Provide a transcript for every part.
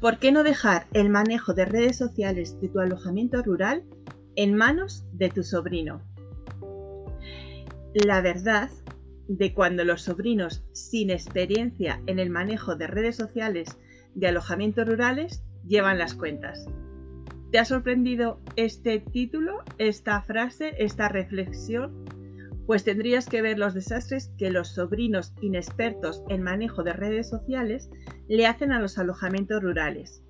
¿Por qué no dejar el manejo de redes sociales de tu alojamiento rural en manos de tu sobrino? La verdad de cuando los sobrinos sin experiencia en el manejo de redes sociales de alojamientos rurales llevan las cuentas. ¿Te ha sorprendido este título, esta frase, esta reflexión? Pues tendrías que ver los desastres que los sobrinos inexpertos en manejo de redes sociales le hacen a los alojamientos rurales.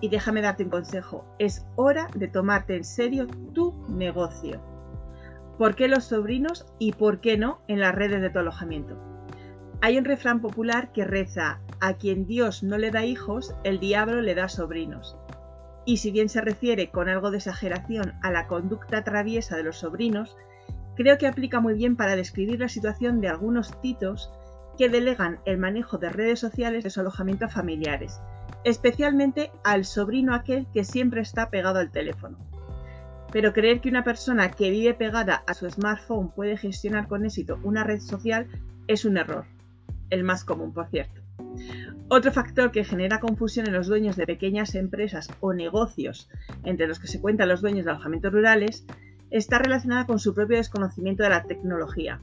Y déjame darte un consejo, es hora de tomarte en serio tu negocio. ¿Por qué los sobrinos y por qué no en las redes de tu alojamiento? Hay un refrán popular que reza, a quien Dios no le da hijos, el diablo le da sobrinos. Y si bien se refiere con algo de exageración a la conducta traviesa de los sobrinos, creo que aplica muy bien para describir la situación de algunos titos que delegan el manejo de redes sociales de su alojamiento a familiares, especialmente al sobrino aquel que siempre está pegado al teléfono. Pero creer que una persona que vive pegada a su smartphone puede gestionar con éxito una red social es un error, el más común, por cierto. Otro factor que genera confusión en los dueños de pequeñas empresas o negocios, entre los que se cuentan los dueños de alojamientos rurales, está relacionada con su propio desconocimiento de la tecnología.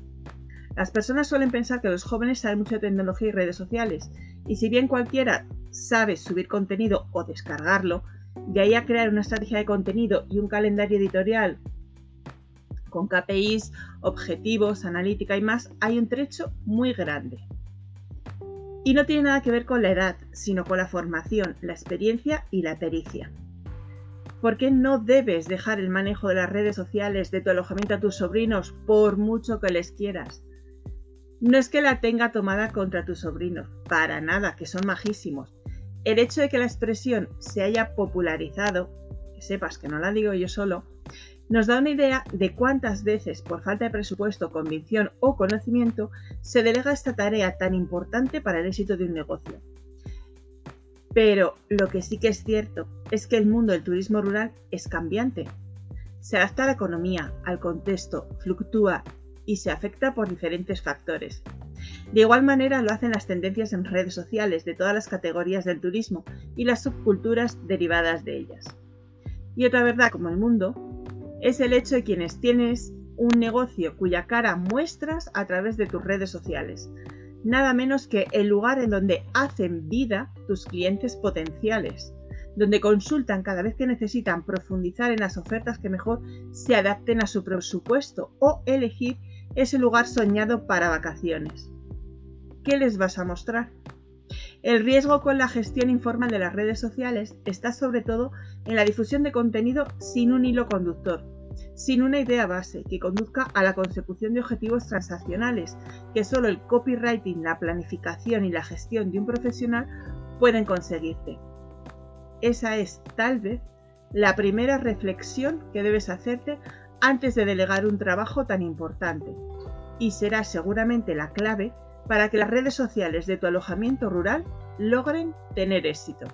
Las personas suelen pensar que los jóvenes saben mucho de tecnología y redes sociales, y si bien cualquiera sabe subir contenido o descargarlo, de ahí a crear una estrategia de contenido y un calendario editorial con KPIs, objetivos, analítica y más, hay un trecho muy grande. Y no tiene nada que ver con la edad, sino con la formación, la experiencia y la pericia. ¿Por qué no debes dejar el manejo de las redes sociales de tu alojamiento a tus sobrinos por mucho que les quieras? No es que la tenga tomada contra tus sobrinos, para nada, que son majísimos. El hecho de que la expresión se haya popularizado, que sepas que no la digo yo solo, nos da una idea de cuántas veces, por falta de presupuesto, convicción o conocimiento, se delega esta tarea tan importante para el éxito de un negocio. Pero lo que sí que es cierto es que el mundo del turismo rural es cambiante. Se adapta a la economía, al contexto, fluctúa y se afecta por diferentes factores. De igual manera lo hacen las tendencias en redes sociales de todas las categorías del turismo y las subculturas derivadas de ellas. Y otra verdad como el mundo es el hecho de quienes tienes un negocio cuya cara muestras a través de tus redes sociales. Nada menos que el lugar en donde hacen vida tus clientes potenciales, donde consultan cada vez que necesitan profundizar en las ofertas que mejor se adapten a su presupuesto o elegir ese lugar soñado para vacaciones. ¿Qué les vas a mostrar? El riesgo con la gestión informal de las redes sociales está sobre todo en la difusión de contenido sin un hilo conductor, sin una idea base que conduzca a la consecución de objetivos transaccionales que solo el copywriting, la planificación y la gestión de un profesional pueden conseguirte. Esa es, tal vez, la primera reflexión que debes hacerte antes de delegar un trabajo tan importante y será seguramente la clave para que las redes sociales de tu alojamiento rural logren tener éxito.